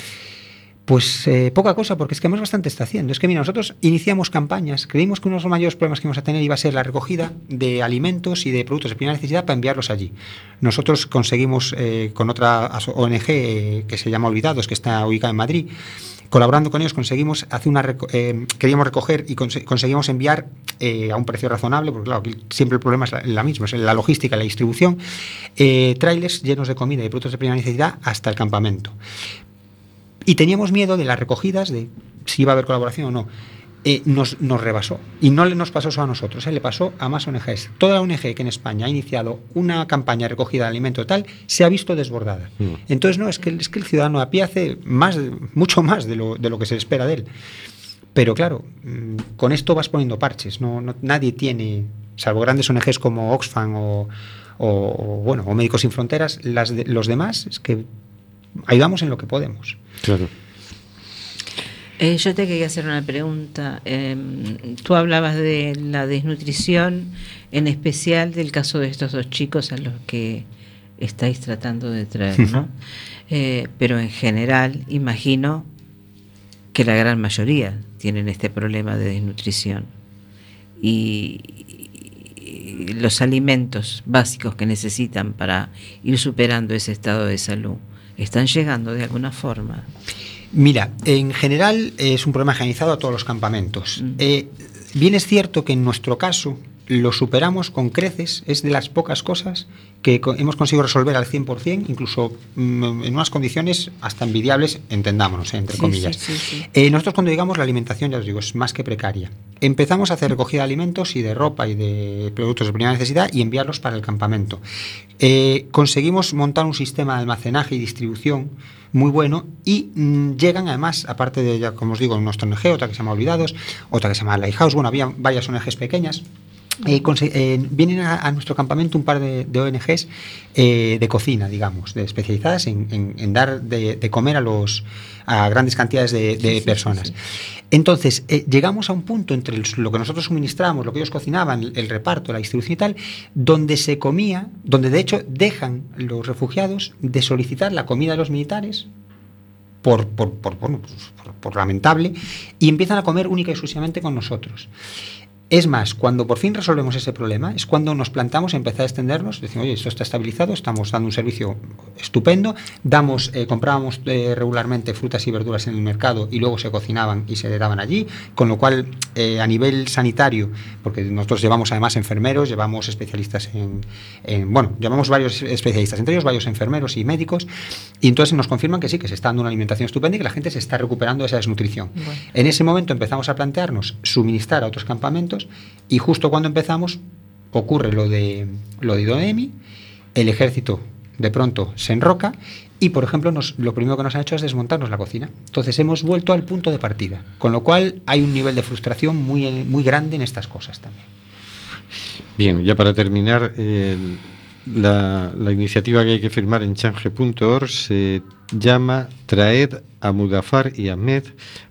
Pues eh, poca cosa, porque es que más bastante está haciendo. Es que, mira, nosotros iniciamos campañas, creímos que uno de los mayores problemas que íbamos a tener iba a ser la recogida de alimentos y de productos de primera necesidad para enviarlos allí. Nosotros conseguimos, eh, con otra ONG eh, que se llama Olvidados, que está ubicada en Madrid, colaborando con ellos conseguimos hacer una reco- eh, queríamos recoger y conse- conseguimos enviar eh, a un precio razonable porque claro siempre el problema es la, la misma es la logística la distribución eh, trailers llenos de comida y productos de primera necesidad hasta el campamento y teníamos miedo de las recogidas, de si iba a haber colaboración o no. Eh, nos, nos rebasó. Y no le nos pasó solo a nosotros, eh, le pasó a más ONGs. Toda la ONG que en España ha iniciado una campaña de recogida de alimentos tal, se ha visto desbordada. Entonces, no, es que, es que el ciudadano a pie hace más, mucho más de lo, de lo que se espera de él. Pero claro, mm, con esto vas poniendo parches. No, no- nadie tiene, salvo grandes ONGs como Oxfam o, o- o, bueno, o Médicos Sin Fronteras, las de- los demás es que ayudamos en lo que podemos. Claro. Eh, yo te quería hacer una pregunta. Eh, tú hablabas de la desnutrición, en especial del caso de estos dos chicos a los que estáis tratando de traer, ¿no? Eh, pero en general, imagino que la gran mayoría tienen este problema de desnutrición. Y, y los alimentos básicos que necesitan para ir superando ese estado de salud están llegando de alguna forma. Mira, en general es un problema generalizado a todos los campamentos. Eh, bien es cierto que en nuestro caso lo superamos con creces, es de las pocas cosas que hemos conseguido resolver al 100%, incluso mm, en unas condiciones hasta envidiables, entendámonos, eh, entre Sí, comillas. sí, sí. Eh, nosotros cuando llegamos la alimentación, ya os digo, es más que precaria. Empezamos a hacer recogida de alimentos y de ropa y de productos de primera necesidad y enviarlos para el campamento. Eh, conseguimos montar un sistema de almacenaje y distribución muy bueno y mm, llegan además, aparte de, ya como os digo, nuestra ONG, otra que se llama Olvidados, otra que se llama Lighthouse, bueno, había varias ONGs pequeñas. Eh, eh, vienen a, a nuestro campamento un par de, de ONGs eh, de cocina, digamos, de especializadas en, en- en dar de, de comer a los a grandes cantidades de, de personas. Entonces, llegamos a un punto entre lo que nosotros suministrábamos, lo que ellos cocinaban, el, el reparto, la distribución y tal, donde se comía, donde de hecho dejan los refugiados de solicitar la comida de los militares por, pues, por- por lamentable, y empiezan a comer única y exclusivamente con nosotros. Es más, cuando por fin resolvemos ese problema, es cuando nos plantamos a empezar a extendernos, decimos, oye, esto está estabilizado, estamos dando un servicio estupendo, damos, eh, comprábamos eh, regularmente frutas y verduras en el mercado y luego se cocinaban y se daban allí, con lo cual eh, a nivel sanitario, porque nosotros llevamos además enfermeros, llevamos especialistas en, en- bueno, llevamos varios especialistas, entre ellos varios enfermeros y médicos, y entonces nos confirman que sí, que se está dando una alimentación estupenda y que la gente se está recuperando de esa desnutrición. Bueno. En ese momento empezamos a plantearnos suministrar a otros campamentos y justo cuando empezamos ocurre lo de lo de Idonemi, el ejército de pronto se enroca y por ejemplo lo primero que nos han hecho es desmontarnos la cocina. Entonces hemos vuelto al punto de partida, con lo cual hay un nivel de frustración muy, muy grande en estas cosas también. Bien, ya para terminar, la, la iniciativa que hay que firmar en change.org se llama Traed a Mudafar y Ahmed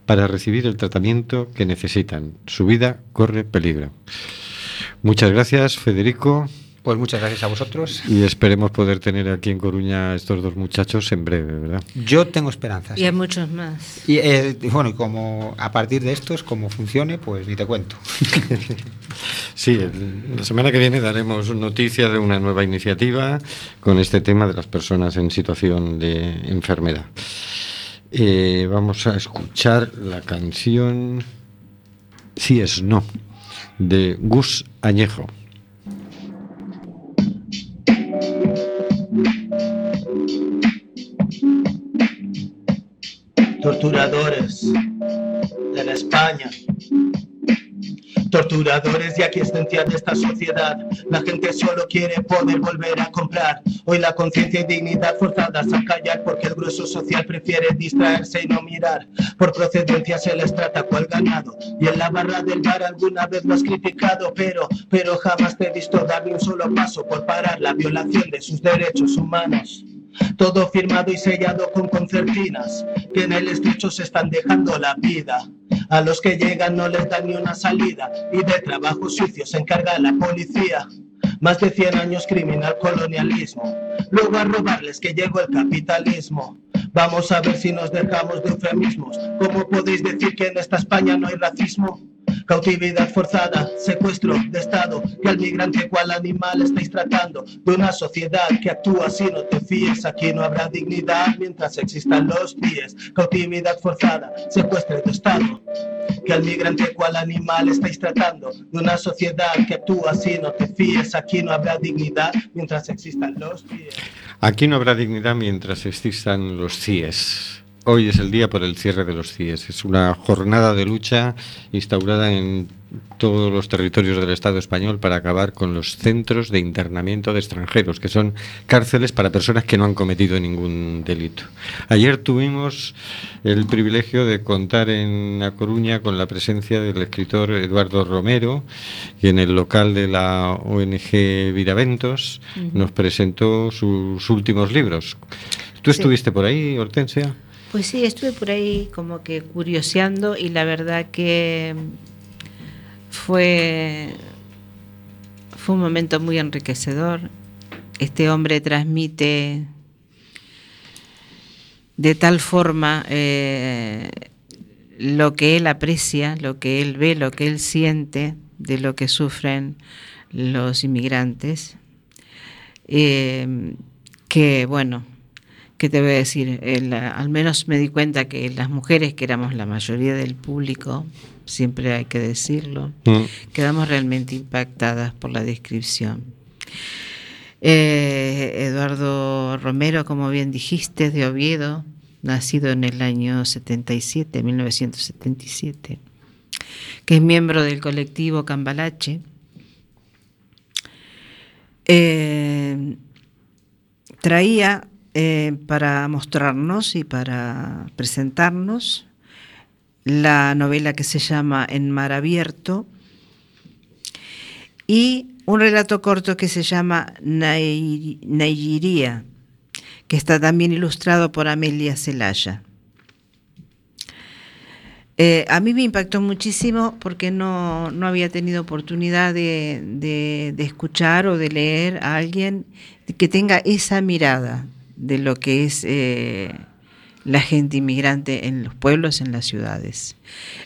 para recibir el tratamiento que necesitan. Su vida corre peligro. Muchas gracias, Federico. Pues muchas gracias a vosotros. Y esperemos poder tener aquí en Coruña a estos dos muchachos en breve, ¿verdad? Yo tengo esperanzas. Y hay muchos más. Y eh, bueno, y como a partir de estos, como funcione, pues ni te cuento. Sí, la semana que viene daremos noticia de una nueva iniciativa con este tema de las personas en situación de enfermedad. Eh, vamos a escuchar la canción Sí es no, de Gus Añejo. torturadores de la España. Torturadores de existencia de esta sociedad. La gente solo quiere poder volver a comprar. Hoy la conciencia y dignidad forzadas a callar porque el grueso social prefiere distraerse y no mirar. Por procedencia se les trata cual ganado. Y en la barra del bar alguna vez lo has criticado, pero, pero jamás te he visto dar ni un solo paso por parar la violación de sus derechos humanos. Todo firmado y sellado con concertinas, que en el estrecho se están dejando la vida. A los que llegan no les dan ni una salida y de trabajo sucio se encarga la policía. Más de 100 años criminal colonialismo. Luego a robarles que llegó el capitalismo. Vamos a ver si nos dejamos de eufemismos. ¿Cómo podéis decir que en esta España no hay racismo? Cautividad forzada, secuestro de Estado, que al migrante cual animal estáis tratando, de una sociedad que actúa así, no te fíes, aquí no habrá dignidad mientras existan los pies. Cautividad forzada, secuestro de Estado, que al migrante cual animal estáis tratando, de una sociedad que actúa así, no te fíes, aquí no habrá dignidad mientras existan los pies. Aquí no habrá dignidad mientras existan los CIES. Hoy es el día por el cierre de los CIES. Es una jornada de lucha instaurada en todos los territorios del Estado español para acabar con los centros de internamiento de extranjeros, que son cárceles para personas que no han cometido ningún delito. Ayer tuvimos el privilegio de contar en La Coruña con la presencia del escritor Eduardo Romero, y en el local de la ONG Viraventos nos presentó sus últimos libros. ¿Tú Sí. estuviste por ahí, Hortensia? Pues sí, estuve por ahí como que curioseando y la verdad que fue, fue un momento muy enriquecedor. Este hombre transmite de tal forma eh, lo que él aprecia, lo que él ve, lo que él siente de lo que sufren los inmigrantes. Eh, que bueno, ¿qué te voy a decir? El, al menos me di cuenta que las mujeres, que éramos la mayoría del público, siempre hay que decirlo, Mm. quedamos realmente impactadas por la descripción. Eh, Eduardo Romero, como bien dijiste, de Oviedo, nacido en el año 77, 1977, que es miembro del colectivo Cambalache. Eh, traía eh, para mostrarnos y para presentarnos la novela que se llama En Mar Abierto y un relato corto que se llama Nai- Naijiría, que está también ilustrado por Amelia Celaya. Eh, a mí me impactó muchísimo porque no, no había tenido oportunidad de- de escuchar o de leer a alguien que tenga esa mirada de lo que es eh, la gente inmigrante en los pueblos, en las ciudades.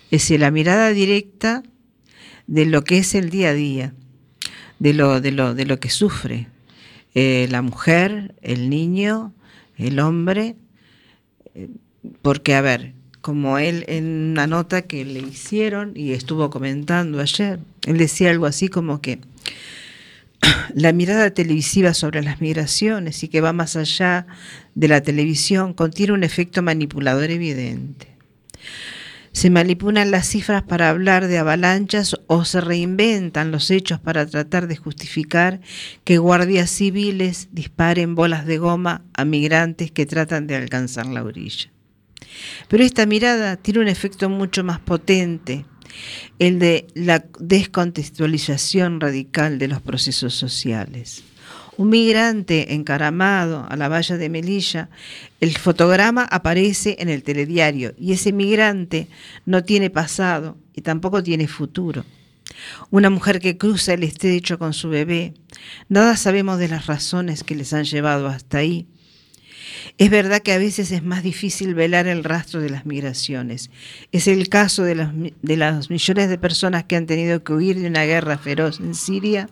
Es decir, la mirada directa de lo que es el día a día, de lo, de lo, de lo que sufre eh, la mujer, el niño, el hombre, porque a ver, como él en una nota que le hicieron y estuvo comentando ayer, él decía algo así como que la mirada televisiva sobre las migraciones y que va más allá de la televisión contiene un efecto manipulador evidente. Se manipulan las cifras para hablar de avalanchas o se reinventan los hechos para tratar de justificar que guardias civiles disparen bolas de goma a migrantes que tratan de alcanzar la orilla. Pero esta mirada tiene un efecto mucho más potente, el de la descontextualización radical de los procesos sociales. Un migrante encaramado a la valla de Melilla, el fotograma aparece en el telediario y ese migrante no tiene pasado y tampoco tiene futuro. Una mujer que cruza el estrecho con su bebé, nada sabemos de las razones que les han llevado hasta ahí. Es verdad que a veces es más difícil velar el rastro de las migraciones. Es el caso de los, millones de personas que han tenido que huir de una guerra feroz en Siria.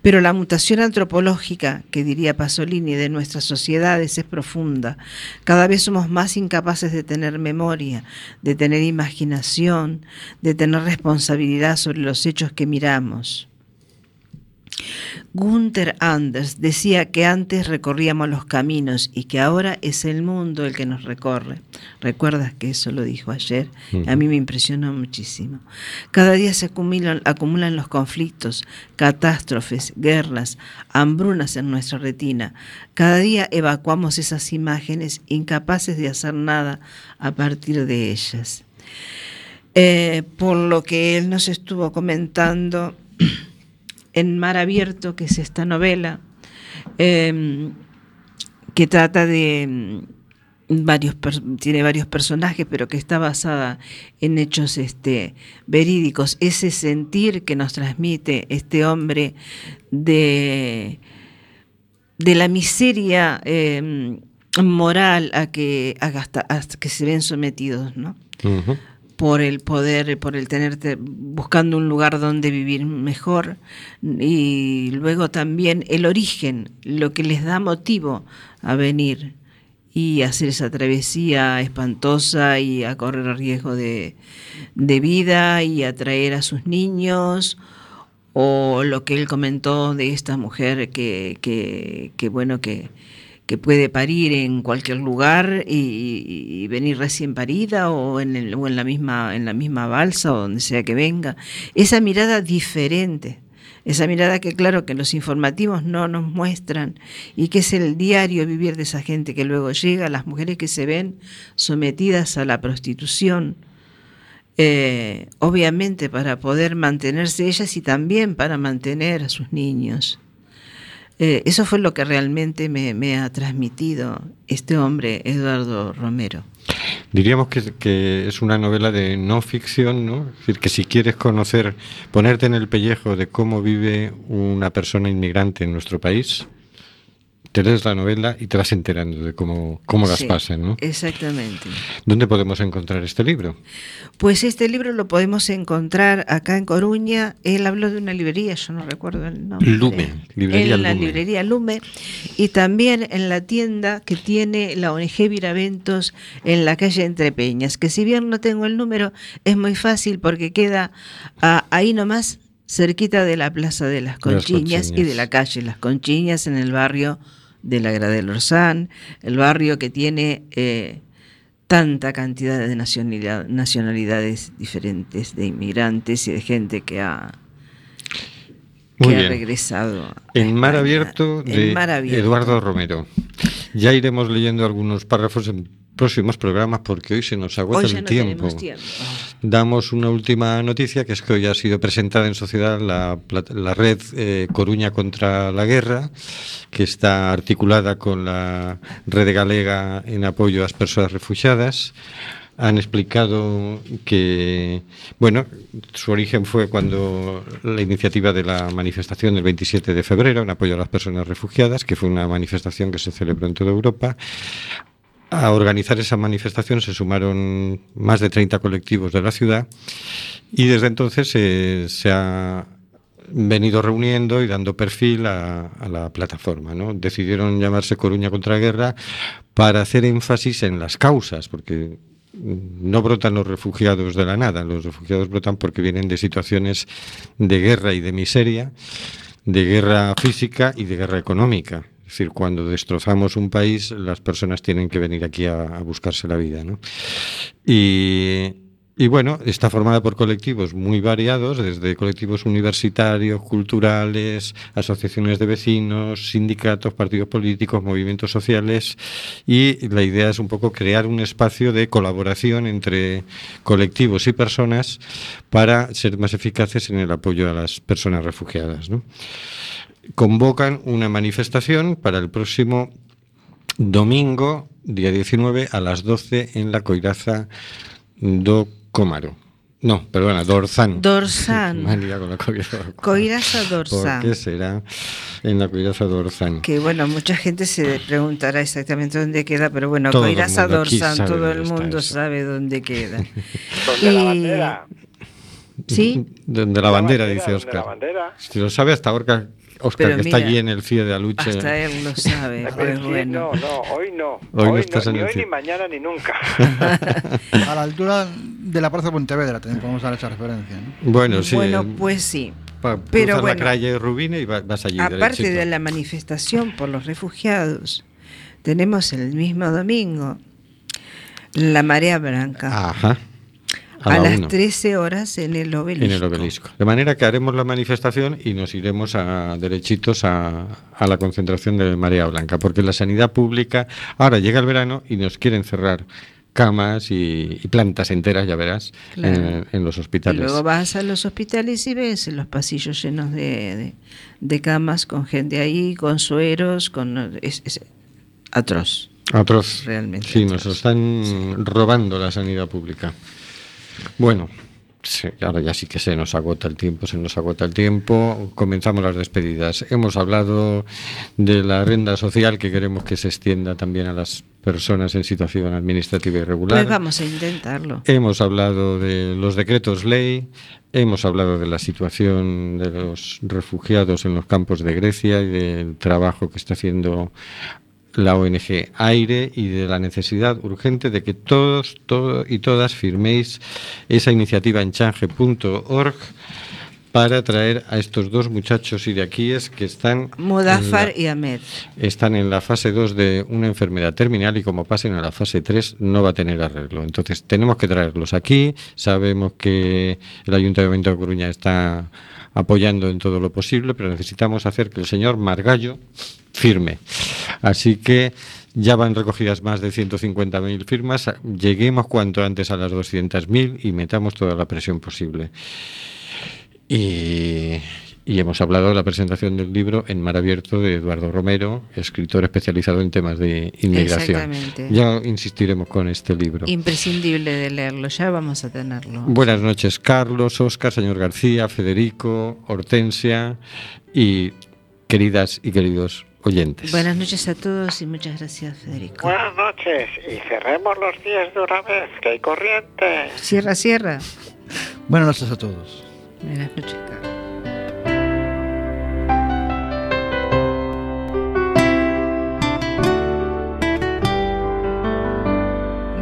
Pero la mutación antropológica, que diría Pasolini, de nuestras sociedades es profunda. Cada vez somos más incapaces de tener memoria, de tener imaginación, de tener responsabilidad sobre los hechos que miramos. Gunther Anders decía que antes recorríamos los caminos y que ahora es el mundo el que nos recorre. ¿Recuerdas que eso lo dijo ayer? A mí me impresionó muchísimo. Cada día se acumulan, acumulan los conflictos, catástrofes, guerras, hambrunas en nuestra retina. Cada día evacuamos esas imágenes incapaces de hacer nada a partir de ellas. Eh, por lo que él nos estuvo comentando en Mar Abierto, que es esta novela, eh, que trata de mm, varios tiene varios personajes, pero que está basada en hechos este, verídicos. Ese sentir que nos transmite este hombre de, la miseria eh, moral a que, se ven sometidos, ¿no? Por el poder, por el tenerte buscando un lugar donde vivir mejor. Y luego también el origen, lo que les da motivo a venir y hacer esa travesía espantosa y a correr riesgo de, de vida y a traer a sus niños. O lo que él comentó de esta mujer que, que, que bueno que que puede parir en cualquier lugar y, venir recién parida o en, o en la misma en la misma balsa o donde sea que venga. Esa mirada diferente esa mirada que claro que los informativos no nos muestran y que es el diario vivir de esa gente que luego llega las mujeres que se ven sometidas a la prostitución eh, obviamente para poder mantenerse ellas y también para mantener a sus niños eh, eso fue lo que realmente me, ha transmitido este hombre, Eduardo Romero. Diríamos que, que es una novela de no ficción, ¿no? Es decir, que si quieres conocer, ponerte en el pellejo de cómo vive una persona inmigrante en nuestro país, te lees la novela y te vas enterando de cómo, cómo las Sí, pasan, ¿no? Exactamente. ¿Dónde podemos encontrar este libro? Pues este libro lo podemos encontrar acá en Coruña. Él habló de una librería, yo no recuerdo el nombre. Lume, librería En la Lume. librería Lume. Y también en la tienda que tiene la ONG Viraventos en la calle Entre Peñas. Que si bien no tengo el número, es muy fácil porque queda ah, ahí nomás cerquita de la Plaza de las Las Conchiñas y Conchiñas. de la calle Las Conchiñas en el barrio de la Gradel Orsán, el barrio que tiene eh, tanta cantidad de nacionalidad- nacionalidades diferentes, de inmigrantes y de gente que ha, que Muy ha bien. regresado. a En Mar. Abierto En de Mar Abierto. Eduardo Romero. Ya iremos leyendo algunos párrafos en próximos programas porque hoy se nos agota Hoy el tiempo. tiempo. Damos una última noticia, que es que hoy ha sido presentada en sociedad la, la red eh, Coruña contra la Guerra, que está articulada con la red galega en apoyo a las personas refugiadas. Han explicado que, bueno, su origen fue cuando la iniciativa de la manifestación del 27 de febrero en apoyo a las personas refugiadas, que fue una manifestación que se celebró en toda Europa. A organizar esa manifestación se sumaron más de 30 colectivos de la ciudad y desde entonces eh, se ha venido reuniendo y dando perfil a, a la plataforma. ¿no? Decidieron llamarse Coruña contra Guerra para hacer énfasis en las causas, porque no brotan los refugiados de la nada, los refugiados brotan porque vienen de situaciones de guerra y de miseria, de guerra física y de guerra económica. Es decir, cuando destrozamos un país, las personas tienen que venir aquí a, buscarse la vida. ¿no? Y, y bueno, está formada por colectivos muy variados, desde colectivos universitarios, culturales, asociaciones de vecinos, sindicatos, partidos políticos, movimientos sociales y la idea es un poco crear un espacio de colaboración entre colectivos y personas para ser más eficaces en el apoyo a las personas refugiadas. ¿no? Convocan una manifestación para el próximo domingo, día 19, a las 12 en la Coiraza do Cómaro. No, perdona, Dorzán. Dorzán. Con la coiraza. Coiraza ¿Por dorsal. qué será en la coiraza Dorzán? Que bueno, mucha gente se preguntará exactamente dónde queda, pero bueno, Todo Coiraza sabe todo el mundo eso. sabe dónde queda. ¿Dónde la Y- bandera? ¿Sí? De, de la bandera, La bandera, dice ¿dónde la Oscar. bandera? Si lo sabe hasta Oscar, Oscar Pero que está allí en el CIE de Aluche. Hasta él lo sabe, Pero pues sí, bueno. No, no, hoy no. Hoy no Hoy, estás no, en ni el hoy, ni mañana, ni nunca. A la altura de la Plaza Pontevedra también podemos dar esa referencia. ¿no? Bueno, sí. Bueno, eh, pues sí. pero bueno. la calle Rubine y va- vas allí. Aparte derechito. de la manifestación por los refugiados, tenemos el mismo domingo la marea blanca Ajá. A, la las uno. 13 horas en el obelisco. En el obelisco. De manera que haremos la manifestación y nos iremos a derechitos a, a la concentración de Marea Blanca, porque la sanidad pública ahora llega el verano y nos quieren cerrar camas y, y plantas enteras, ya verás, Claro. en, en los Y hospitales. luego vas a los hospitales y ves los pasillos llenos de, de- de camas con gente ahí, con sueros, con es, es atroz. Atroz. Realmente Sí, atroz. nos están robando la sanidad pública. Bueno, sí, ahora ya sí que se nos agota el tiempo, se nos agota el tiempo. Comenzamos las despedidas. Hemos hablado de la renta social que queremos que se extienda también a las personas en situación administrativa irregular. Pues vamos a intentarlo. Hemos hablado de los decretos ley, hemos hablado de la situación de los refugiados en los campos de Grecia y del trabajo que está haciendo la ONG Aire y de la necesidad urgente de que todos todo, y todas firméis esa iniciativa en change.org para traer a estos dos muchachos iraquíes que están Mudafar la- y Ahmed. están en la fase 2 de una enfermedad terminal y como pasen a la fase 3 no va a tener arreglo. Entonces tenemos que traerlos aquí. Sabemos que el Ayuntamiento de Coruña está apoyando en todo lo posible, pero necesitamos hacer que el señor Margallo firme. Así que ya van recogidas más de 150.000 firmas. Lleguemos cuanto antes a las 200.000 y metamos toda la presión posible. Y, y hemos hablado de la presentación del libro en Mar Abierto de Eduardo Romero, escritor especializado en temas de inmigración. Exactamente. Ya insistiremos con este libro. Imprescindible de leerlo, ya vamos a tenerlo. Buenas noches, Carlos, Oscar, señor García, Federico, Hortensia y queridas y queridos oyentes. Buenas noches a todos y muchas gracias, Federico. Buenas noches y cerremos los días de una vez, que hay corriente. Cierra, cierra. Buenas noches a todos. Buenas noches, Carlos.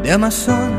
de Amazon